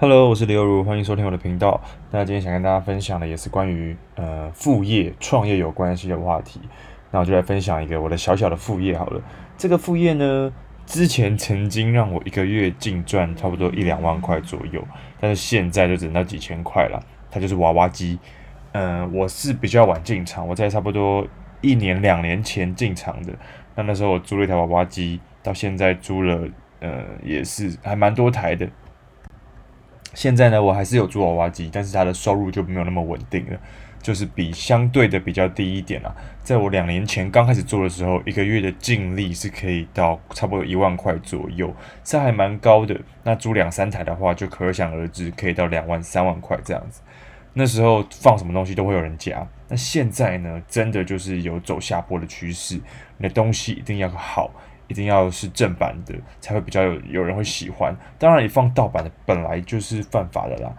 Hello，我是刘如，欢迎收听我的频道。那今天想跟大家分享的也是关于呃副业创业有关系的话题。那我就来分享一个我的小小的副业好了。这个副业呢，之前曾经让我一个月净赚差不多一两万块左右，但是现在就只能到几千块了。它就是娃娃机。嗯、我是比较晚进场，我在差不多一年两年前进场的。那那时候我租了一台娃娃机，到现在租了呃也是还蛮多台的。现在呢，我还是有租娃娃机，但是它的收入就没有那么稳定了，就是比相对的比较低一点啦。在我两年前刚开始做的时候，一个月的净利是可以到差不多一万块左右，这还蛮高的。那租两三台的话，就可想而知，可以到两万、三万块这样子。那时候放什么东西都会有人夹。那现在呢，真的就是有走下坡的趋势，你的东西一定要好。一定要是正版的，才会比较有有人会喜欢。当然，你放盗版的本来就是犯法的啦。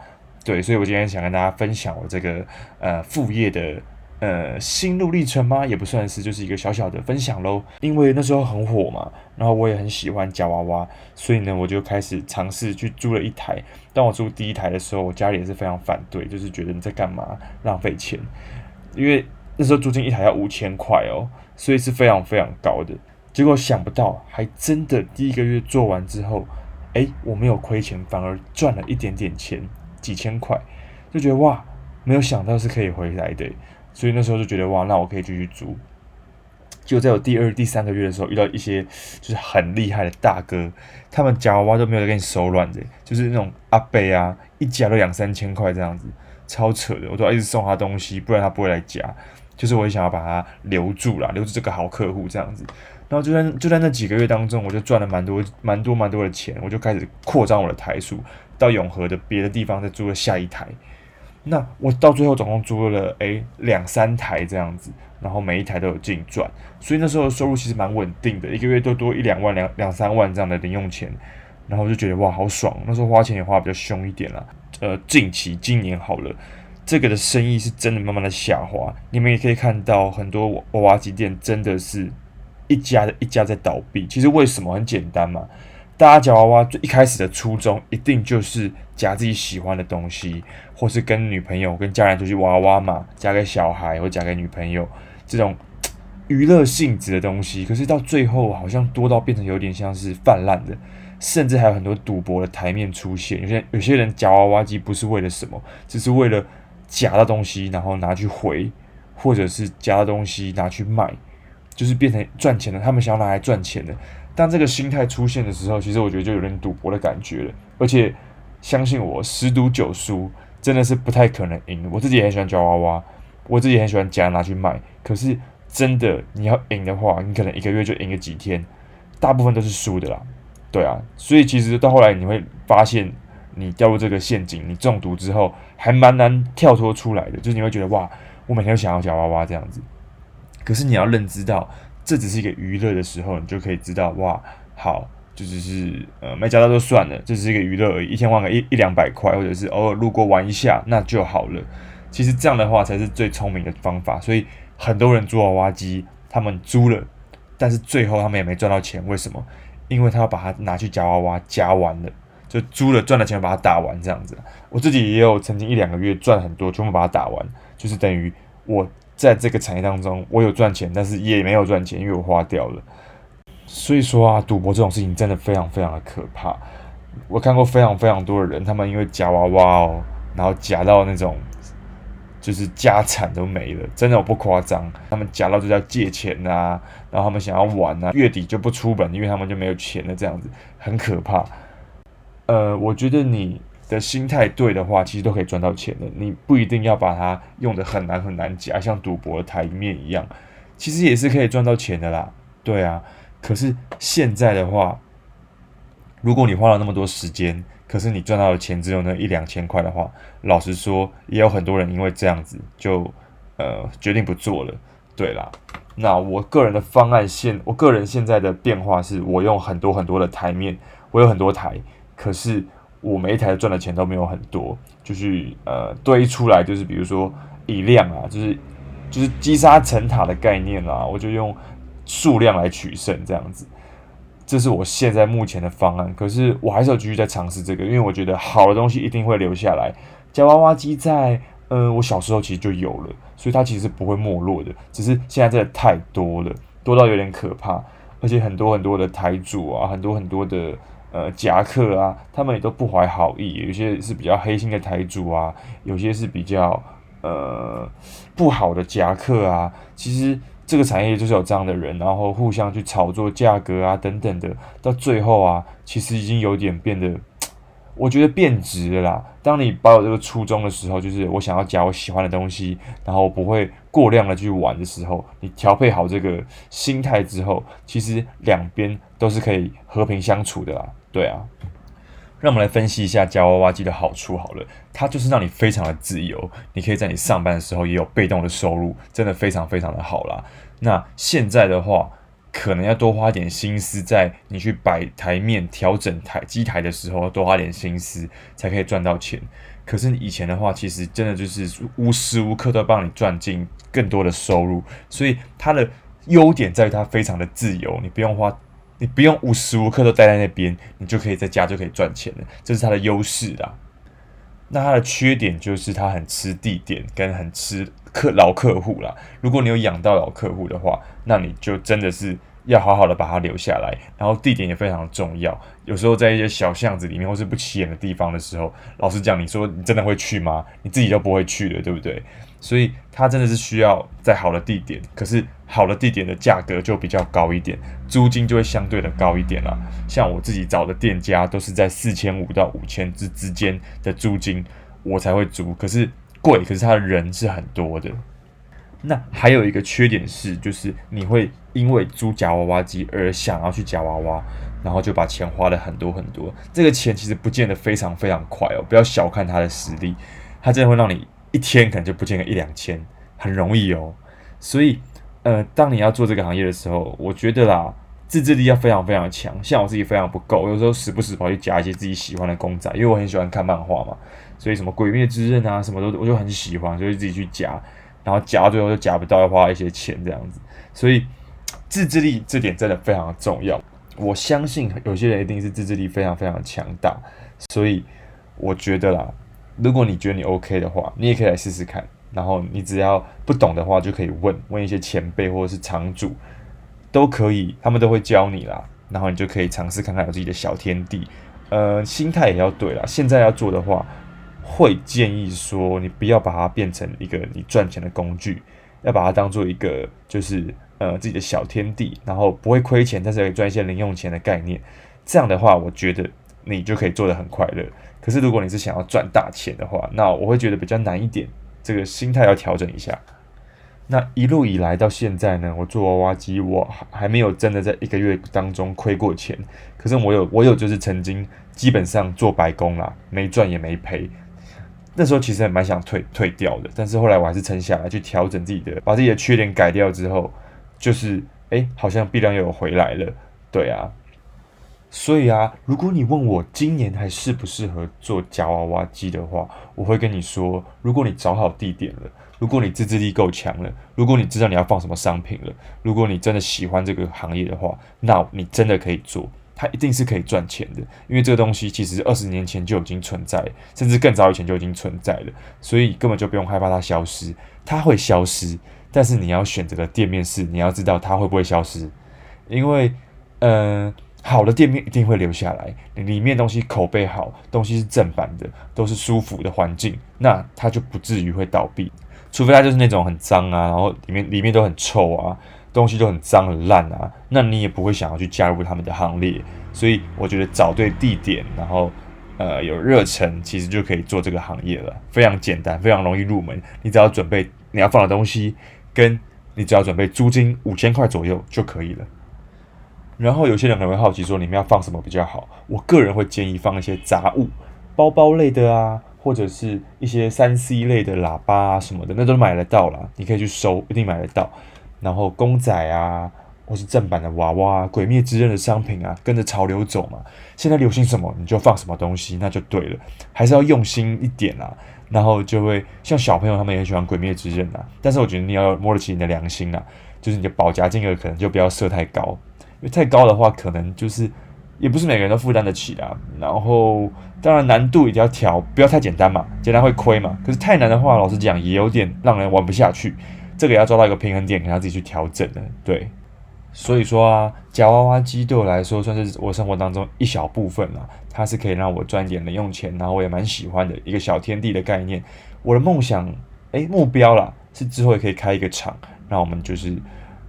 对，所以我今天想跟大家分享我这个呃副业的呃心路历程吗？也不算是，就是一个小小的分享喽。因为那时候很火嘛，然后我也很喜欢夹娃娃，所以呢，我就开始尝试去租了一台。当我租第一台的时候，我家里也是非常反对，就是觉得你在干嘛，浪费钱。因为那时候租金一台要五千块哦，所以是非常非常高的。结果想不到，还真的第一个月做完之后，诶，我没有亏钱，反而赚了一点点钱，几千块，就觉得哇，没有想到是可以回来的，所以那时候就觉得哇，那我可以继续租。就在我第二、第三个月的时候，遇到一些就是很厉害的大哥，他们夹娃娃都没有给你手软的，就是那种阿伯啊，一夹都两三千块这样子，超扯的，我都要一直送他东西，不然他不会来夹。就是我也想要把他留住啦，留住这个好客户这样子。然后就在就在那几个月当中，我就赚了蛮多蛮多蛮多的钱，我就开始扩张我的台数，到永和的别的地方再租了下一台。那我到最后总共租了诶两三台这样子，然后每一台都有净赚，所以那时候收入其实蛮稳定的，一个月都多一两万两两三万这样的零用钱。然后就觉得哇好爽，那时候花钱也花比较凶一点啦。呃，近期今年好了，这个的生意是真的慢慢的下滑，你们也可以看到很多娃娃机店真的是。一家的一家在倒闭，其实为什么很简单嘛？大家夹娃娃最一开始的初衷一定就是夹自己喜欢的东西，或是跟女朋友、跟家人出去娃娃嘛，夹给小孩或夹给女朋友这种娱乐性质的东西。可是到最后好像多到变成有点像是泛滥的，甚至还有很多赌博的台面出现。有些有些人夹娃娃机不是为了什么，只是为了夹到东西，然后拿去回，或者是夹到东西拿去卖。就是变成赚钱的，他们想要拿来赚钱的。当这个心态出现的时候，其实我觉得就有点赌博的感觉了。而且相信我，十赌九输真的是不太可能赢。我自己也很喜欢夹娃娃，我自己也很喜欢夹拿去卖。可是真的你要赢的话，你可能一个月就赢个几天，大部分都是输的啦。对啊，所以其实到后来你会发现，你掉入这个陷阱，你中毒之后还蛮难跳脱出来的。就是你会觉得哇，我每天都想要夹娃娃这样子。可是你要认知到，这只是一个娱乐的时候，你就可以知道，哇，好，就只是呃没夹到就算了，这只是一个娱乐而已，一天花个一一两百块，或者是偶尔路过玩一下，那就好了。其实这样的话才是最聪明的方法。所以很多人租娃娃机，他们租了，但是最后他们也没赚到钱，为什么？因为他要把它拿去夹娃娃，夹完了就租了赚了钱把它打完这样子。我自己也有曾经一两个月赚很多，全部把它打完，就是等于我。在这个产业当中，我有赚钱，但是也没有赚钱，因为我花掉了。所以说啊，赌博这种事情真的非常非常的可怕。我看过非常非常多的人，他们因为夹娃娃哦，然后夹到那种就是家产都没了，真的我不夸张。他们夹到就要借钱啊，然后他们想要玩啊，月底就不出本，因为他们就没有钱了，这样子很可怕。呃，我觉得你。的心态对的话，其实都可以赚到钱的。你不一定要把它用得很难很难夹，像赌博的台面一样，其实也是可以赚到钱的啦。对啊，可是现在的话，如果你花了那么多时间，可是你赚到的钱只有那一两千块的话，老实说，也有很多人因为这样子就呃决定不做了。对啦，那我个人的方案现，我个人现在的变化是我用很多很多的台面，我有很多台，可是。我每一台赚的钱都没有很多，就是呃堆出来，就是比如说以量啊，就是就是积沙成塔的概念啦，我就用数量来取胜这样子。这是我现在目前的方案。可是我还是要继续在尝试这个，因为我觉得好的东西一定会留下来。夹娃娃机在呃我小时候其实就有了，所以它其实不会没落的。只是现在真的太多了，多到有点可怕，而且很多很多的台主啊，很多很多的。呃，夹克啊，他们也都不怀好意，有些是比较黑心的台主啊，有些是比较呃不好的夹克啊。其实这个产业就是有这样的人，然后互相去炒作价格啊等等的，到最后啊，其实已经有点变得，我觉得变质了啦。当你保有这个初衷的时候，就是我想要夹我喜欢的东西，然后不会过量的去玩的时候，你调配好这个心态之后，其实两边都是可以和平相处的啦。对啊，让我们来分析一下夹娃娃机的好处好了，它就是让你非常的自由，你可以在你上班的时候也有被动的收入，真的非常非常的好啦。那现在的话，可能要多花点心思在你去摆台面、调整台机台的时候，多花点心思才可以赚到钱。可是以前的话，其实真的就是无时无刻都帮你赚进更多的收入，所以它的优点在于它非常的自由，你不用花。你不用无时无刻都待在那边，你就可以在家就可以赚钱了，这是它的优势啦。那它的缺点就是它很吃地点，跟很吃客老客户啦。如果你有养到老客户的话，那你就真的是要好好的把它留下来。然后地点也非常重要，有时候在一些小巷子里面或是不起眼的地方的时候，老实讲，你说你真的会去吗？你自己都不会去的，对不对？所以它真的是需要在好的地点，可是好的地点的价格就比较高一点，租金就会相对的高一点啦。像我自己找的店家都是在四千五到五千之之间的租金，我才会租。可是贵，可是他的人是很多的。那还有一个缺点是，就是你会因为租夹娃娃机而想要去夹娃娃，然后就把钱花了很多很多。这个钱其实不见得非常非常快哦，不要小看它的实力，它真的会让你。一天可能就不见个一两千，很容易哦。所以，呃，当你要做这个行业的时候，我觉得啦，自制力要非常非常强。像我自己非常不够，有时候时不时跑去夹一些自己喜欢的公仔，因为我很喜欢看漫画嘛。所以什么《鬼灭之刃》啊，什么都我就很喜欢，所以自己去夹，然后夹到最后就夹不到，要花一些钱这样子。所以，自制力这点真的非常重要。我相信有些人一定是自制力非常非常强大，所以我觉得啦。如果你觉得你 OK 的话，你也可以来试试看。然后你只要不懂的话，就可以问问一些前辈或者是场主，都可以，他们都会教你啦。然后你就可以尝试看看有自己的小天地。呃，心态也要对啦。现在要做的话，会建议说你不要把它变成一个你赚钱的工具，要把它当做一个就是呃自己的小天地，然后不会亏钱，但是可以赚一些零用钱的概念。这样的话，我觉得你就可以做得很快乐。可是，如果你是想要赚大钱的话，那我会觉得比较难一点。这个心态要调整一下。那一路以来到现在呢，我做娃娃机，我还没有真的在一个月当中亏过钱。可是我有，我有就是曾经基本上做白工啦，没赚也没赔。那时候其实还蛮想退退掉的，但是后来我还是撑下来，去调整自己的，把自己的缺点改掉之后，就是诶，好像币量又有回来了。对啊。所以啊，如果你问我今年还适不适合做夹娃娃机的话，我会跟你说：如果你找好地点了，如果你自制力够强了，如果你知道你要放什么商品了，如果你真的喜欢这个行业的话，那你真的可以做，它一定是可以赚钱的。因为这个东西其实二十年前就已经存在，甚至更早以前就已经存在了，所以根本就不用害怕它消失。它会消失，但是你要选择的店面是你要知道它会不会消失，因为，嗯、好的店面一定会留下来，里面东西口碑好，东西是正版的，都是舒服的环境，那它就不至于会倒闭。除非它就是那种很脏啊，然后里面里面都很臭啊，东西都很脏很烂啊，那你也不会想要去加入他们的行列。所以我觉得找对地点，然后呃有热忱，其实就可以做这个行业了，非常简单，非常容易入门。你只要准备你要放的东西，跟你只要准备租金五千块左右就可以了。然后有些人可能会好奇说，里面要放什么比较好？我个人会建议放一些杂物，包包类的啊，或者是一些三 C 类的喇叭啊什么的，那都买得到啦。你可以去收，一定买得到。然后公仔啊，或是正版的娃娃、鬼灭之刃的商品啊，跟着潮流走嘛。现在流行什么，你就放什么东西，那就对了。还是要用心一点啊。然后就会像小朋友他们也喜欢鬼灭之刃啊，但是我觉得你要摸得起你的良心啊，就是你的保夹金额可能就不要设太高。因为太高的话，可能就是也不是每个人都负担得起啊。然后当然难度一定要调，不要太简单嘛，简单会亏嘛。可是太难的话，老实讲也有点让人玩不下去。这个要抓到一个平衡点，给他自己去调整的。对，所以说啊，夹娃娃机对我来说算是我生活当中一小部分了。它是可以让我赚点零用钱，然后我也蛮喜欢的一个小天地的概念。我的梦想，诶，目标啦，是之后也可以开一个厂，让我们就是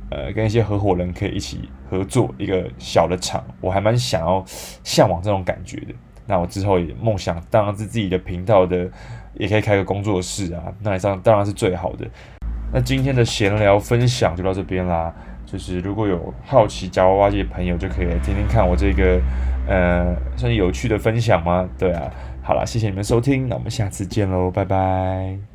呃跟一些合伙人可以一起合作一个小的厂。我还蛮想要向往这种感觉的。那我之后也梦想当然是自己的频道的，也可以开个工作室啊，那这样当然是最好的。那今天的闲聊分享就到这边啦。就是如果有好奇夹娃娃机的朋友，就可以来听听看我这个呃算是有趣的分享吗？对啊，好啦，谢谢你们收听，那我们下次见喽，拜拜。